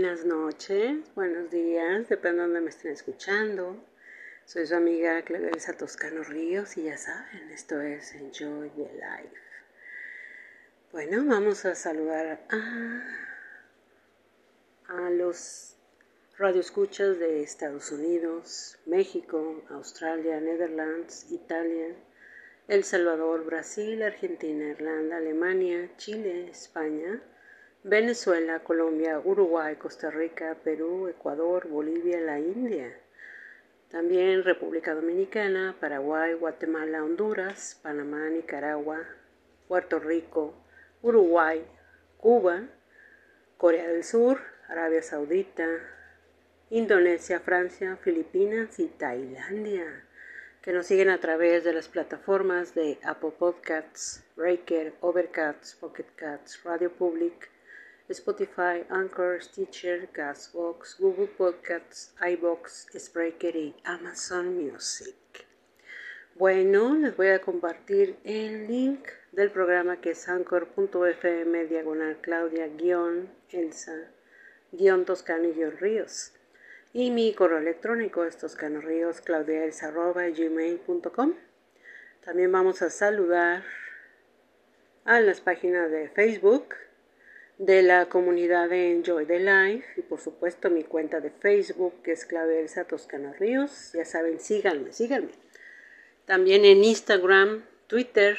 buenas noches, buenos días, depende de donde me estén escuchando. Soy su amiga Clarisa Toscano Ríos y ya saben, esto es Enjoy the Life. Bueno, vamos a saludar a, a los radioescuchas de Estados Unidos, México, Australia, Netherlands, Italia, El Salvador, Brasil, Argentina, Irlanda, Alemania, Chile, España, Venezuela, Colombia, Uruguay, Costa Rica, Perú, Ecuador, Bolivia, la India. También República Dominicana, Paraguay, Guatemala, Honduras, Panamá, Nicaragua, Puerto Rico, Uruguay, Cuba, Corea del Sur, Arabia Saudita, Indonesia, Francia, Filipinas y Tailandia, que nos siguen a través de las plataformas de Apple Podcasts, Breaker, Overcast, Pocket Cats, Radio Public, Spotify, Anchor, Stitcher, Gasbox, Google Podcasts, iBox, Spreaker y Amazon Music. Bueno, les voy a compartir el link del programa que es anchor.fm diagonal Claudia guion Toscano guion Ríos. Y mi correo electrónico es toscanoríos gmail.com. También vamos a saludar a las páginas de Facebook de la comunidad de Enjoy the Life y por supuesto mi cuenta de Facebook que es Claudia Elsa Toscano Ríos. Ya saben, síganme, síganme. También en Instagram, Twitter,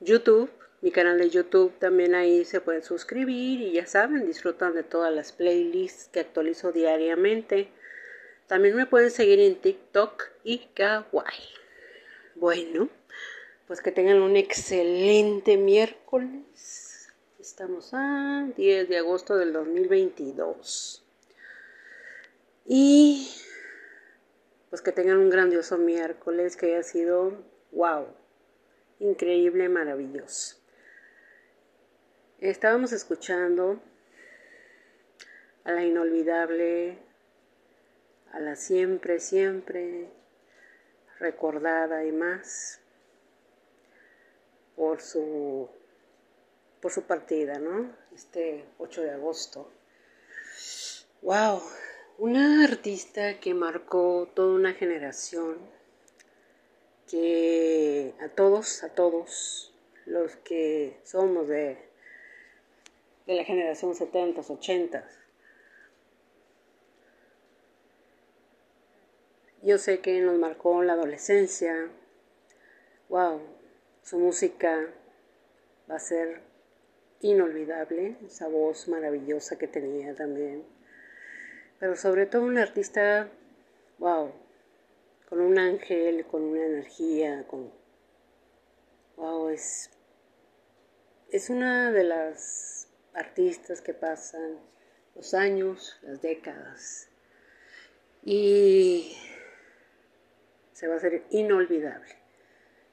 YouTube, mi canal de YouTube también ahí se pueden suscribir y ya saben, disfrutan de todas las playlists que actualizo diariamente. También me pueden seguir en TikTok y Kawaii. Bueno, pues que tengan un excelente miércoles Estamos a 10 de agosto del 2022. Y pues que tengan un grandioso miércoles, que haya sido, wow, increíble, maravilloso. Estábamos escuchando a la inolvidable, a la siempre, siempre recordada y más por su por su partida, ¿no? Este 8 de agosto. ¡Wow! Una artista que marcó toda una generación, que a todos, a todos los que somos de, de la generación 70, 80, yo sé que nos marcó la adolescencia. ¡Wow! Su música va a ser inolvidable, esa voz maravillosa que tenía también. Pero sobre todo un artista, wow, con un ángel, con una energía, con... Wow, es, es una de las artistas que pasan los años, las décadas, y se va a hacer inolvidable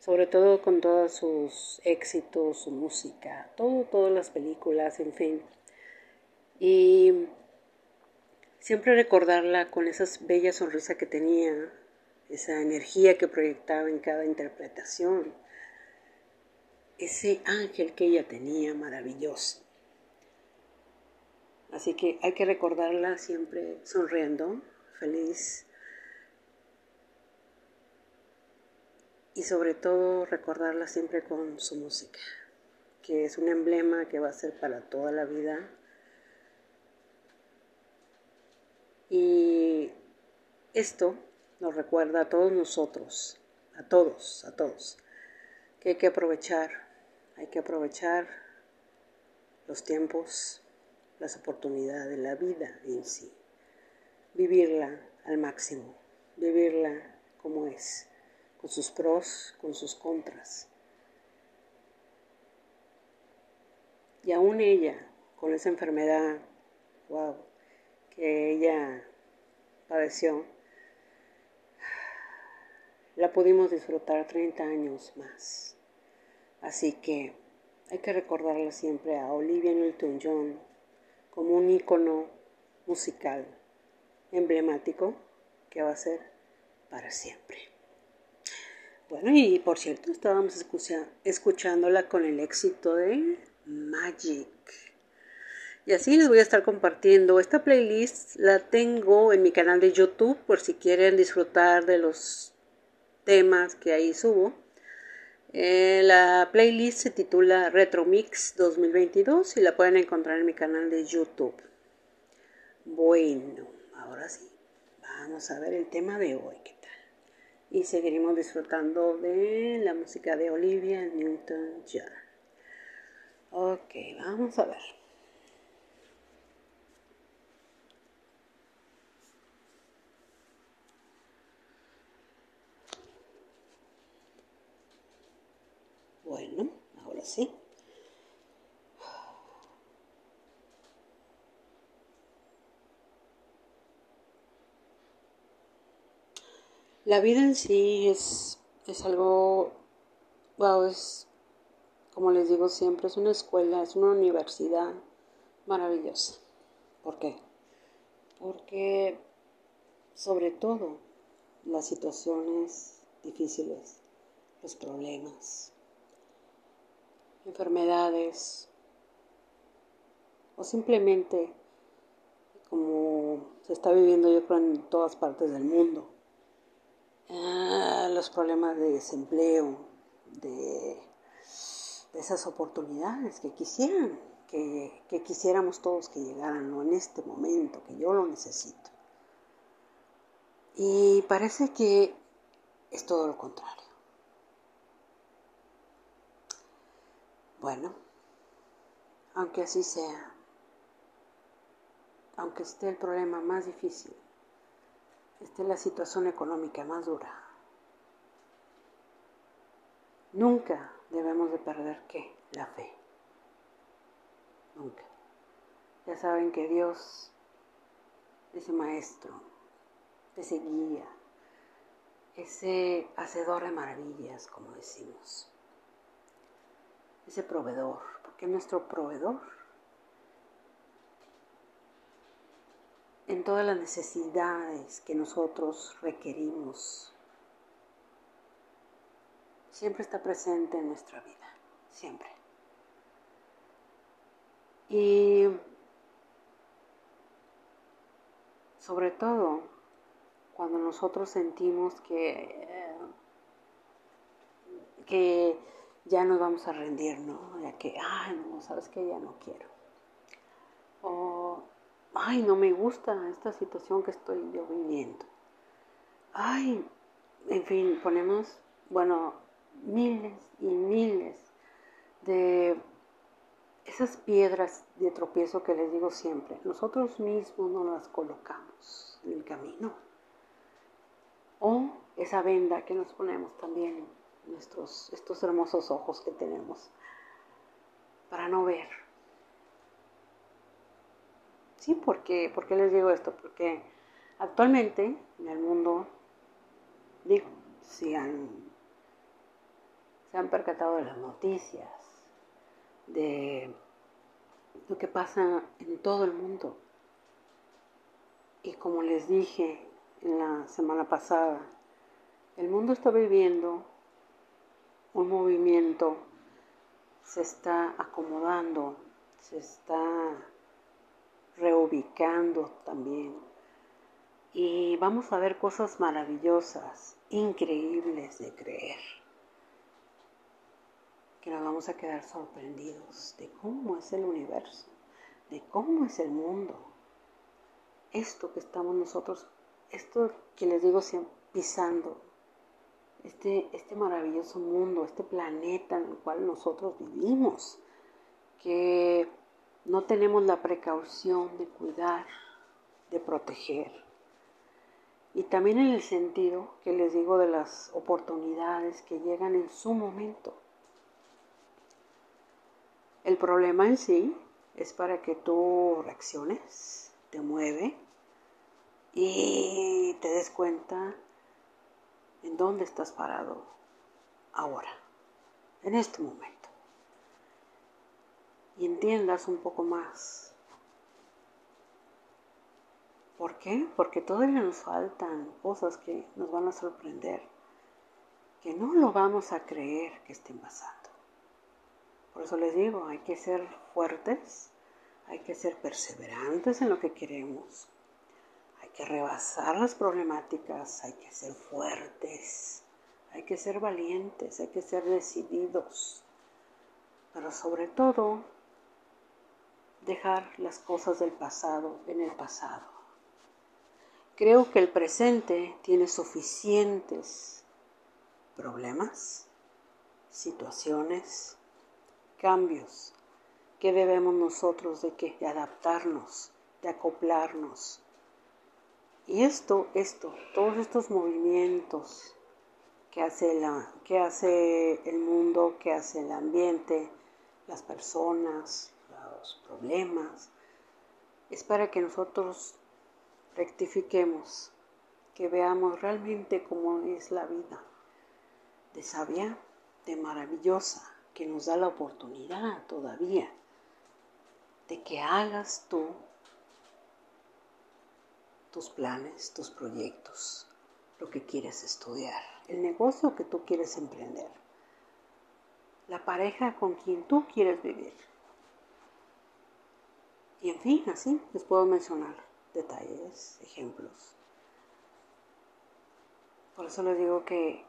sobre todo con todos sus éxitos, su música, todo, todas las películas, en fin. Y siempre recordarla con esa bella sonrisa que tenía, esa energía que proyectaba en cada interpretación, ese ángel que ella tenía maravilloso. Así que hay que recordarla siempre sonriendo, feliz, y sobre todo recordarla siempre con su música, que es un emblema que va a ser para toda la vida. Y esto nos recuerda a todos nosotros, a todos, a todos, que hay que aprovechar, hay que aprovechar los tiempos, las oportunidades, la vida en sí, vivirla al máximo, vivirla como es, con sus pros, con sus contras. Y aún ella, con esa enfermedad, wow, que ella padeció, la pudimos disfrutar 30 años más. Así que hay que recordarla siempre a Olivia Newton-John como un ícono musical emblemático que va a ser para siempre. Bueno, y por cierto, estábamos escuchándola con el éxito de Magic. Y así les voy a estar compartiendo. Esta playlist la tengo en mi canal de YouTube por si quieren disfrutar de los temas que ahí subo. Eh, la playlist se titula Retro Mix 2022 y la pueden encontrar en mi canal de YouTube. Bueno, ahora sí, vamos a ver el tema de hoy. Y seguiremos disfrutando de la música de Olivia Newton-John. Ok, vamos a ver. Bueno, ahora sí. La vida en sí es, es algo, wow, es, como les digo siempre, es una escuela, es una universidad maravillosa. ¿Por qué? Porque sobre todo las situaciones difíciles, los problemas, enfermedades o simplemente como se está viviendo yo creo en todas partes del mundo, ah, los problemas de desempleo, de, esas oportunidades que quisieran, que, que, quisiéramos todos que llegaran ¿no? en este momento, que yo lo necesito. Y parece que es todo lo contrario. Bueno, aunque así sea, aunque esté el problema más difícil, esté la situación económica más dura, nunca debemos de perder qué? La fe. Nunca. Ya saben que Dios, ese maestro, ese guía, ese hacedor de maravillas, como decimos ese proveedor, porque es nuestro proveedor. En todas las necesidades que nosotros requerimos, siempre está presente en nuestra vida, siempre. Y sobre todo cuando nosotros sentimos que, eh, que ya nos vamos a rendir, ¿no? Ya que, ay, no, sabes que ya no quiero. Ay, no me gusta esta situación que estoy yo viviendo. Ay, en fin, ponemos, bueno, miles y miles de esas piedras de tropiezo que les digo siempre. Nosotros mismos no las colocamos en el camino. O esa venda que nos ponemos también nuestros, estos hermosos ojos que tenemos para no ver. Sí, porque, ¿por qué les digo esto? Porque actualmente en el mundo, digo, si han, se han percatado de las noticias, de lo que pasa en todo el mundo. Y como les dije en la semana pasada, el mundo está viviendo un movimiento se está acomodando, se está reubicando también. Y vamos a ver cosas maravillosas, increíbles de creer. Que nos vamos a quedar sorprendidos de cómo es el universo, de cómo es el mundo. Esto que estamos nosotros, esto que les digo siempre, pisando este, este maravilloso mundo, este planeta en el cual nosotros vivimos, que no tenemos la precaución de cuidar, de proteger. Y también en el sentido que les digo de las oportunidades que llegan en su momento. El problema en sí es para que tú reacciones, te mueve y te des cuenta en dónde estás parado ahora, en este momento. Y entiendas un poco más. ¿Por qué? Porque todavía nos faltan cosas que nos van a sorprender, que no lo vamos a creer que estén pasando. Por eso les digo, hay que ser fuertes, hay que ser perseverantes en lo que queremos, que rebasar las problemáticas, hay que ser fuertes, hay que ser valientes, hay que ser decididos, pero sobre todo dejar las cosas del pasado en el pasado. Creo que el presente tiene suficientes problemas, situaciones, cambios que debemos nosotros de que adaptarnos, de acoplarnos, y esto, esto, todos estos movimientos que hace, la, que hace el mundo, que hace el ambiente, las personas, problemas, es para que nosotros rectifiquemos, que veamos realmente cómo es la vida, de sabia, de maravillosa, que nos da la oportunidad todavía de que hagas tú tus planes, tus proyectos, lo que quieres estudiar, el negocio que tú quieres emprender, la pareja con quien tú quieres vivir. Y en fin, así les puedo mencionar detalles, ejemplos. Por eso les digo que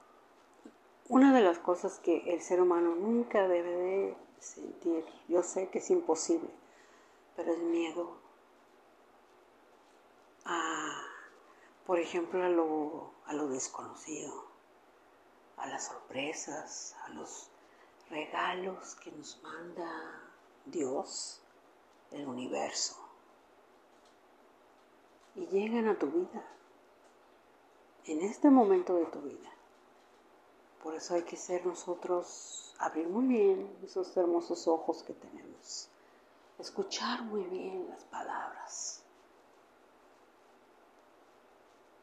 una de las cosas que el ser humano nunca debe de sentir, yo sé que es imposible, pero es miedo por ejemplo, a lo, a lo desconocido, a las sorpresas, a los regalos que nos manda Dios, el universo, y llegan a tu vida, en este momento de tu vida. Por eso hay que ser nosotros, abrir muy bien esos hermosos ojos que tenemos, escuchar muy bien las palabras.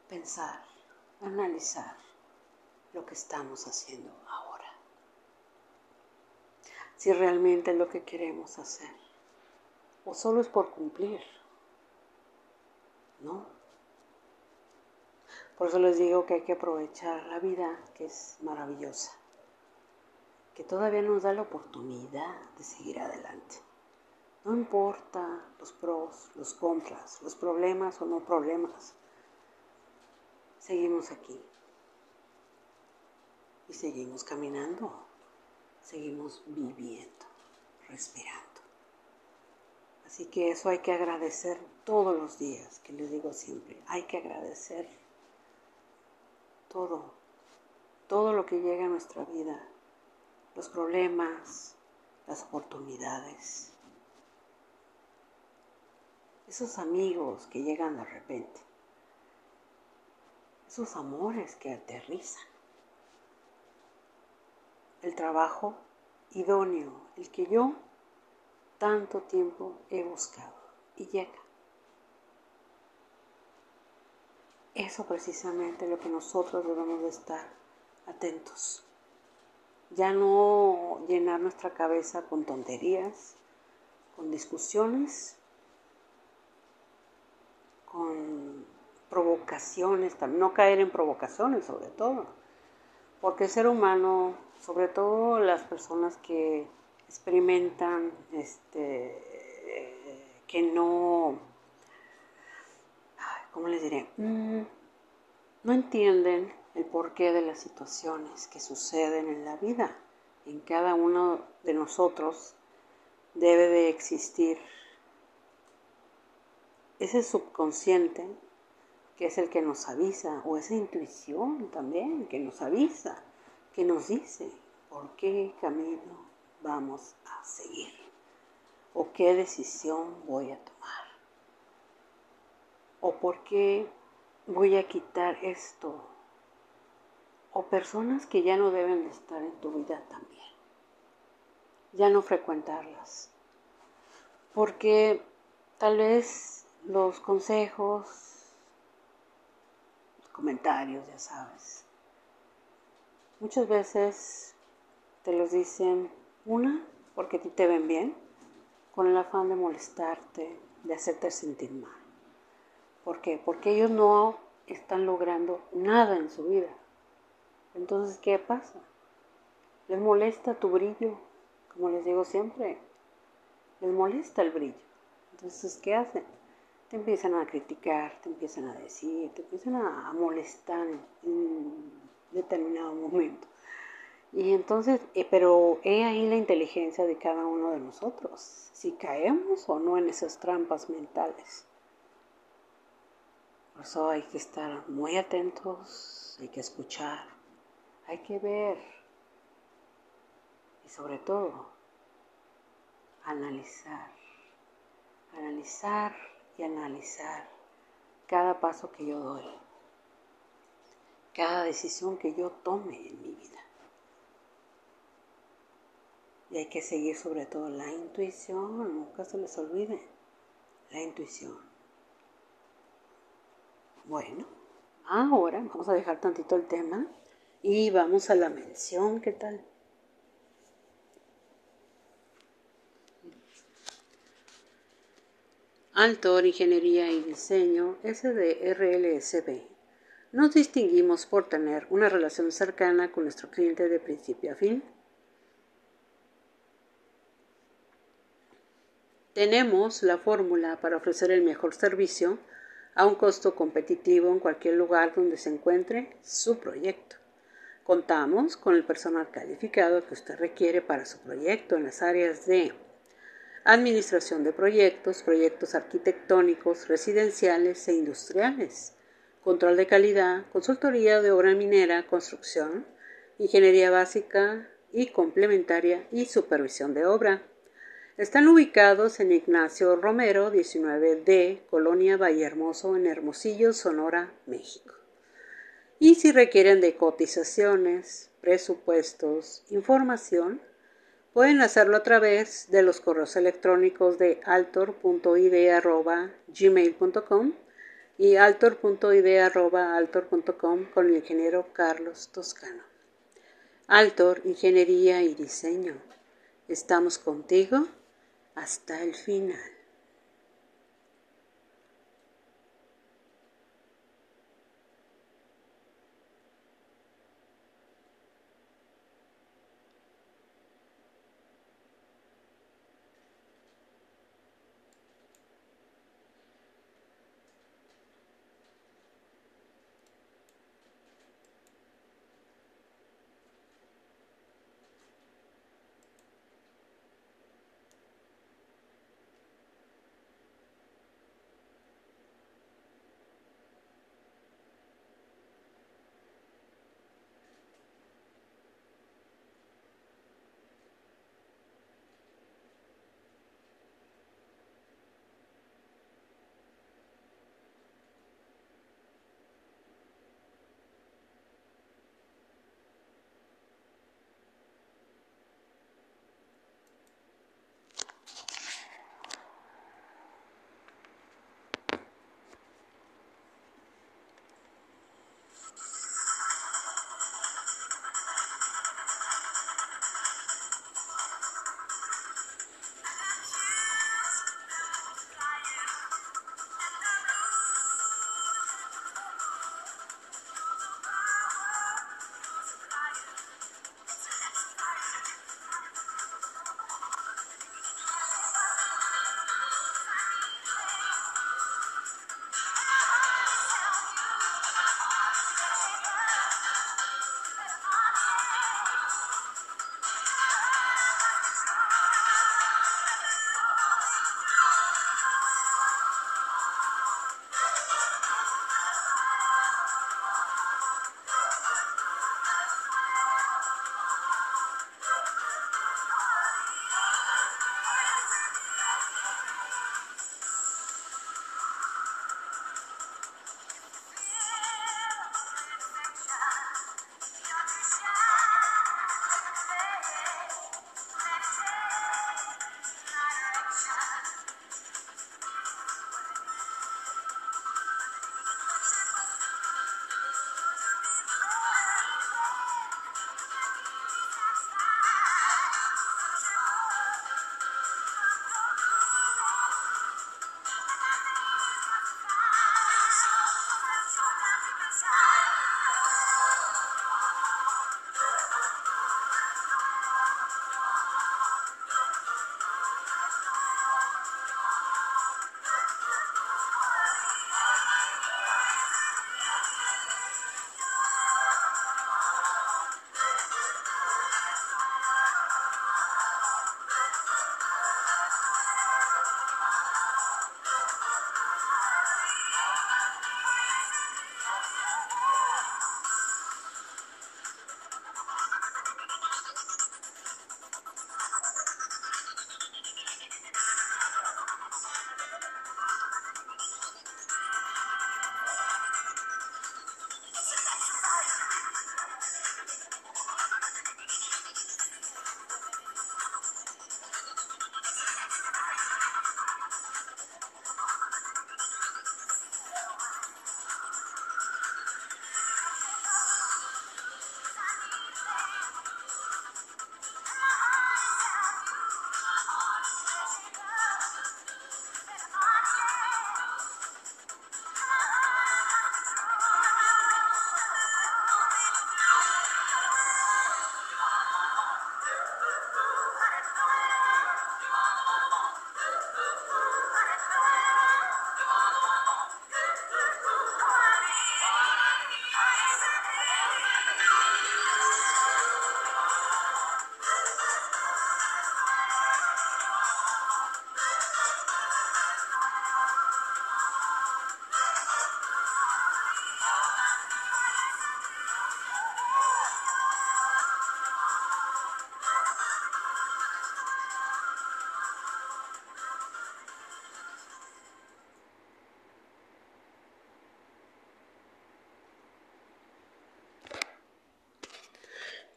Pensar, analizar lo que estamos haciendo ahora. Si realmente es lo que queremos hacer o solo es por cumplir. ¿No? Por eso les digo que hay que aprovechar la vida que es maravillosa, que todavía nos da la oportunidad de seguir adelante. No importa los pros, los contras, los problemas o no problemas seguimos aquí. Y seguimos caminando, seguimos viviendo, respirando. Así que eso hay que agradecer todos los días, que les digo siempre, hay que agradecer todo, todo lo que llega a nuestra vida, los problemas, las oportunidades, esos amigos que llegan de repente esos amores que aterrizan. El trabajo idóneo, el que yo tanto tiempo he buscado y llega. Eso precisamente es lo que nosotros debemos de estar atentos. Ya no llenar nuestra cabeza con tonterías, con discusiones, con provocaciones, no caer en provocaciones sobre todo, porque el ser humano, sobre todo las personas que experimentan, este, que no, ¿cómo les diré? Mm, no entienden el porqué de las situaciones que suceden en la vida. En cada uno de nosotros debe de existir ese subconsciente que es el que nos avisa, o esa intuición también que nos avisa, que nos dice por qué camino vamos a seguir. O qué decisión voy a tomar o por qué voy a quitar esto o personas que ya no deben de estar en tu vida también, ya no frecuentarlas, porque tal vez los consejos comentarios, ya sabes. Muchas veces te los dicen, una, porque a ti te ven bien, con el afán de molestarte, de hacerte sentir mal. ¿Por qué? Porque ellos no están logrando nada en su vida. Entonces, ¿qué pasa? Les molesta tu brillo, como les digo siempre, les molesta el brillo. Entonces, ¿qué hacen? te empiezan a criticar, te empiezan a decir, te empiezan a molestar en determinado momento. Y entonces, eh, pero he ahí la inteligencia de cada uno de nosotros, si caemos o no en esas trampas mentales. Por eso hay que estar muy atentos, hay que escuchar, hay que ver y sobre todo analizar, analizar y analizar cada paso que yo doy, cada decisión que yo tome en mi vida. Y hay que seguir sobre todo la intuición, nunca se les olvide, la intuición. Bueno, ahora vamos a dejar tantito el tema y vamos a la mención, ¿qué tal? Altor, Ingeniería y Diseño, SDRLSB. Nos distinguimos por tener una relación cercana con nuestro cliente de principio a fin. Tenemos la fórmula para ofrecer el mejor servicio a un costo competitivo en cualquier lugar donde se encuentre su proyecto. Contamos con el personal calificado que usted requiere para su proyecto en las áreas de administración de proyectos, proyectos arquitectónicos, residenciales e industriales, control de calidad, consultoría de obra minera, construcción, ingeniería básica y complementaria y supervisión de obra. Están ubicados en Ignacio Romero, 19D, Colonia Vallehermoso, en Hermosillo, Sonora, México. Y si requieren de cotizaciones, presupuestos, información, Pueden hacerlo a través de los correos electrónicos de altor.id.gmail.com y altor.id.altor.com con el ingeniero Carlos Toscano. Altor, Ingeniería y Diseño. Estamos contigo hasta el final.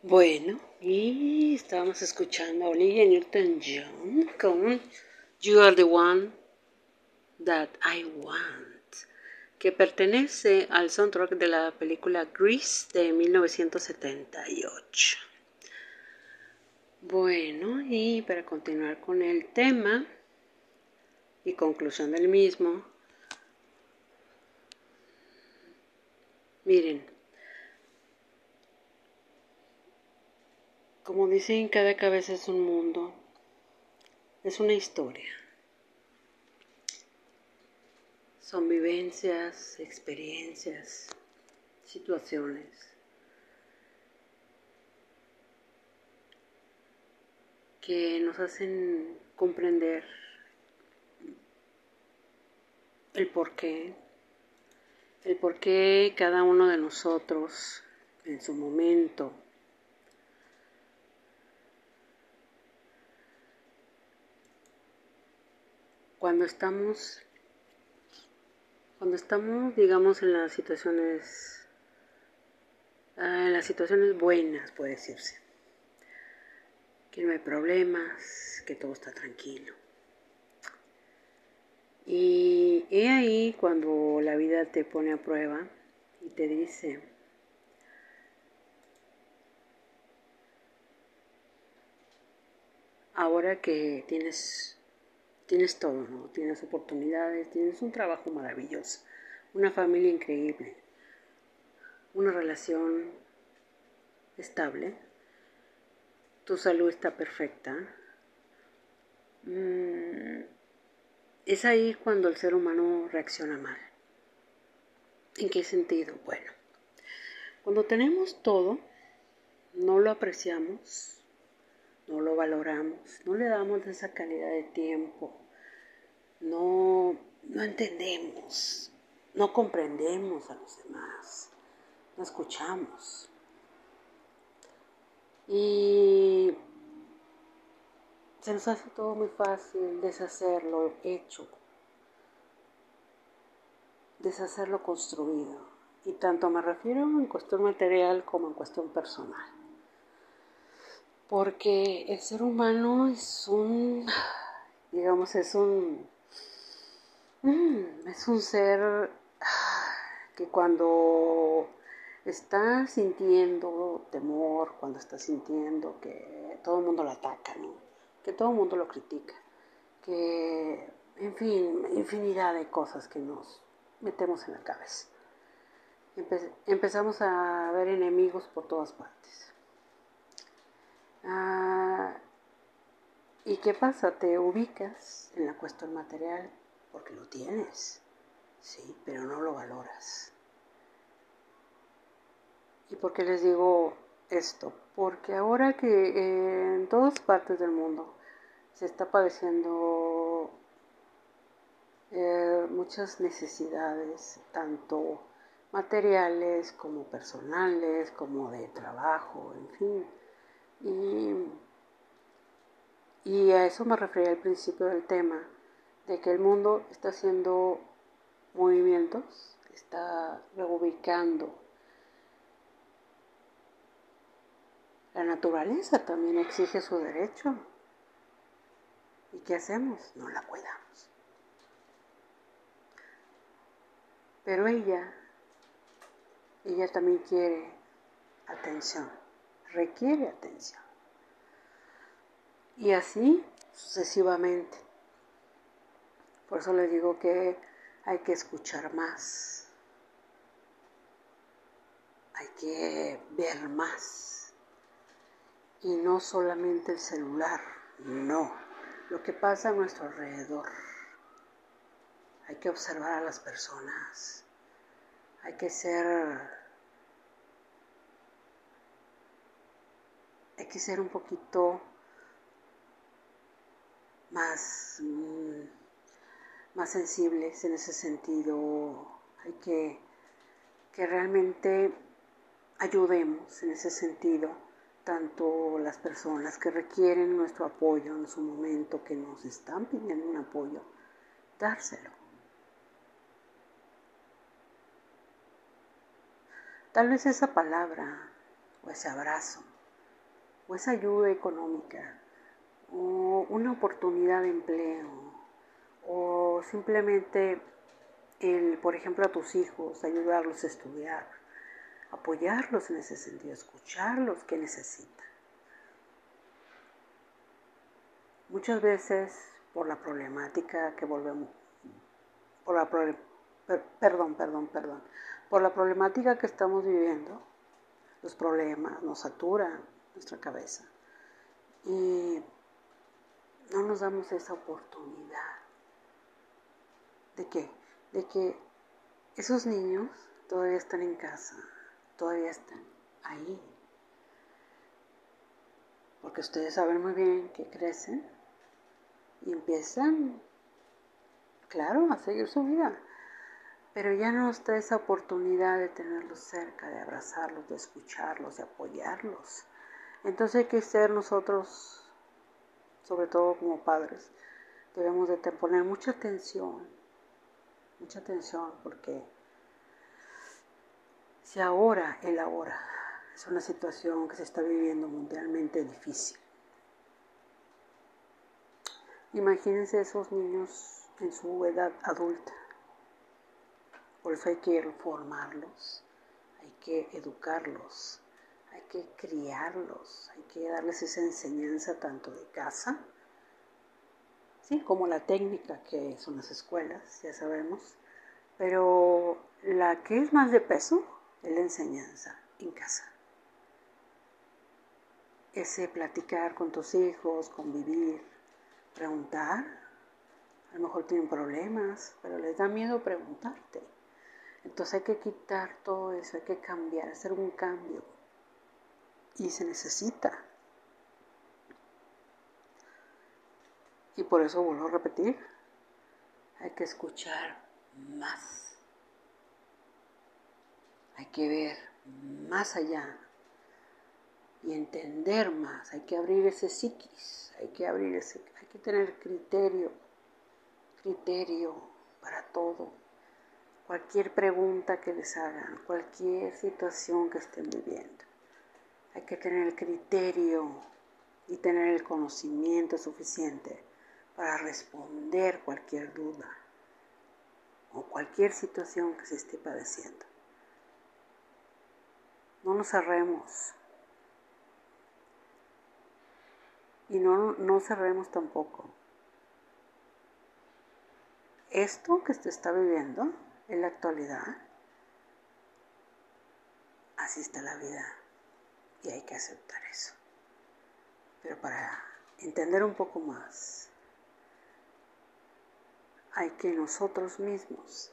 Bueno, y estábamos escuchando a Olivia Newton-John con You Are the One That I Want, que pertenece al soundtrack de la película Grease de 1978. Bueno, y para continuar con el tema y conclusión del mismo, miren, Como dicen, cada cabeza es un mundo, es una historia. Son vivencias, experiencias, situaciones. que nos hacen comprender el por qué, el por qué cada uno de nosotros en su momento cuando estamos cuando estamos digamos en las situaciones ah, en las situaciones buenas puede decirse. Que no hay problemas que todo está tranquilo. Y he ahí cuando la vida te pone a prueba y te dice ahora que tienes Tienes todo, ¿no? Tienes oportunidades, tienes un trabajo maravilloso, una familia increíble, una relación estable, tu salud está perfecta. Mm, es ahí cuando el ser humano reacciona mal. ¿En qué sentido? Bueno, cuando tenemos todo, no lo apreciamos, no lo valoramos, no le damos esa calidad de tiempo, no, no entendemos, no comprendemos a los demás, no escuchamos. Y se nos hace todo muy fácil deshacerlo hecho, deshacerlo construido. Y tanto me refiero en cuestión material como en cuestión personal porque el ser humano es un, digamos, es un, mm, es un ser que cuando está sintiendo temor, cuando está sintiendo que todo el mundo lo ataca, que todo el mundo lo critica, que, en fin, infinidad de cosas que nos metemos en la cabeza. empezamos a ver enemigos por todas partes. Ah, ¿Y qué pasa? Te ubicas en la cuestión material porque lo tienes, sí, pero no lo valoras. ¿Y por qué les digo esto? Porque ahora que en todas partes del mundo se está padeciendo eh, muchas necesidades, tanto materiales como personales, como de trabajo, en fin y, y a eso me refería al principio del tema, de que el mundo está haciendo movimientos, está reubicando. La naturaleza también exige su derecho. ¿Y qué hacemos? No la cuidamos. Pero ella, ella también quiere atención requiere atención. Y así sucesivamente. Por eso les digo que hay que escuchar más. Hay que ver más. Y no solamente el celular, no. Lo que pasa a nuestro alrededor. Hay que observar a las personas. Hay que ser hay que ser un poquito más, mm, más sensibles en ese sentido. Hay que, que realmente ayudemos en ese sentido tanto las personas que requieren nuestro apoyo en su momento, que nos están pidiendo un apoyo, dárselo. Tal vez esa palabra o ese abrazo o esa ayuda económica, o una oportunidad de empleo, o simplemente el, por ejemplo, a tus hijos, ayudarlos a estudiar, apoyarlos en ese sentido, escucharlos que necesitan. Muchas veces por la problemática que volvemos, por la perdón, perdón, perdón, por la problemática que estamos viviendo, los problemas nos saturan nuestra cabeza y no nos damos esa oportunidad de que, de que esos niños todavía están en casa, todavía están ahí. Porque ustedes saben muy bien que crecen y empiezan, claro, a seguir su vida. Pero ya no está esa oportunidad de tenerlos cerca, de abrazarlos, de escucharlos, de apoyarlos. Entonces hay que ser nosotros, sobre todo como padres, debemos de poner mucha atención, mucha atención, porque si ahora, el ahora, es una situación que se está viviendo mundialmente difícil, Imagínense esos niños en su edad adulta. Por eso hay que formarlos, hay que educarlos, hay que criarlos, hay que darles esa enseñanza tanto de casa, ¿sí? como la técnica que son las escuelas, ya sabemos, pero la que es más de peso es la enseñanza en casa. Ese platicar con tus hijos, convivir, preguntar. A lo mejor tienen problemas, pero les da miedo preguntarte. Entonces hay que quitar todo eso, hay que cambiar, hacer un cambio. Y se necesita. Y por eso vuelvo a repetir, hay que escuchar más. Hay que ver más allá y entender más. Hay que abrir ese psiquis, hay que abrir ese, hay que tener criterio, criterio para todo. Cualquier pregunta que les hagan, cualquier situación que estén viviendo. Hay que tener el criterio y tener el conocimiento suficiente para responder cualquier duda o cualquier situación que se esté padeciendo. No nos cerremos, y no, no cerremos tampoco. Esto que se está viviendo en la actualidad, así está la vida y hay que aceptar eso. Pero para entender un poco más, hay que nosotros mismos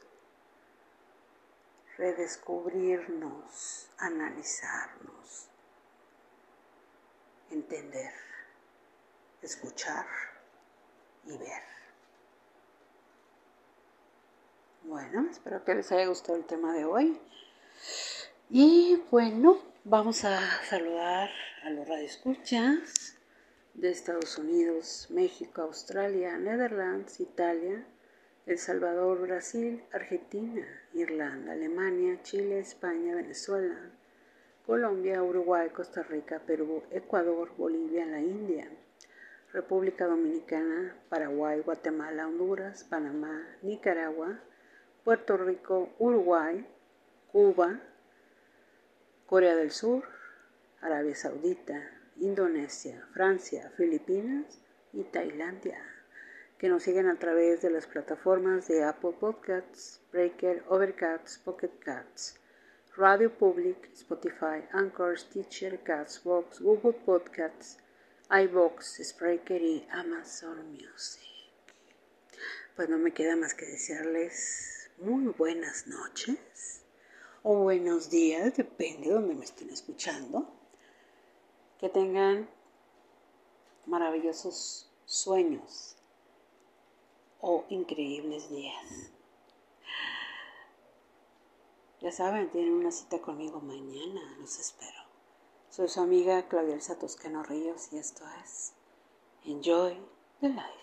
redescubrirnos, analizarnos, entender escuchar y ver. Bueno, espero que les haya gustado el tema de hoy. Y bueno, vamos a saludar a los radioescuchas de Estados Unidos, México, Australia, Netherlands, Italia, El Salvador, Brasil, Argentina, Irlanda, Alemania, Chile, España, Venezuela, Colombia, Uruguay, Costa Rica, Perú, Ecuador, Bolivia, la India, República Dominicana, Paraguay, Guatemala, Honduras, Panamá, Nicaragua, Puerto Rico, Uruguay, Cuba, Corea del Sur, Arabia Saudita, Indonesia, Francia, Filipinas y Tailandia, que nos siguen a través de las plataformas de Apple Podcasts, Breaker, Overcast, Pocket Cats, Radio Public, Spotify, Anchor, Stitcher, Castbox, Google Podcasts, iBox, Spreaker y Amazon Music. Pues no me queda más que desearles muy buenas noches o buenos días, depende de donde me estén escuchando. Que tengan maravillosos sueños o increíbles días. Ya saben, tienen una cita conmigo mañana, los espero. Soy su amiga Claudia Elsa Toscano Ríos y esto es Enjoy the Life.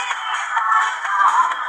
I'm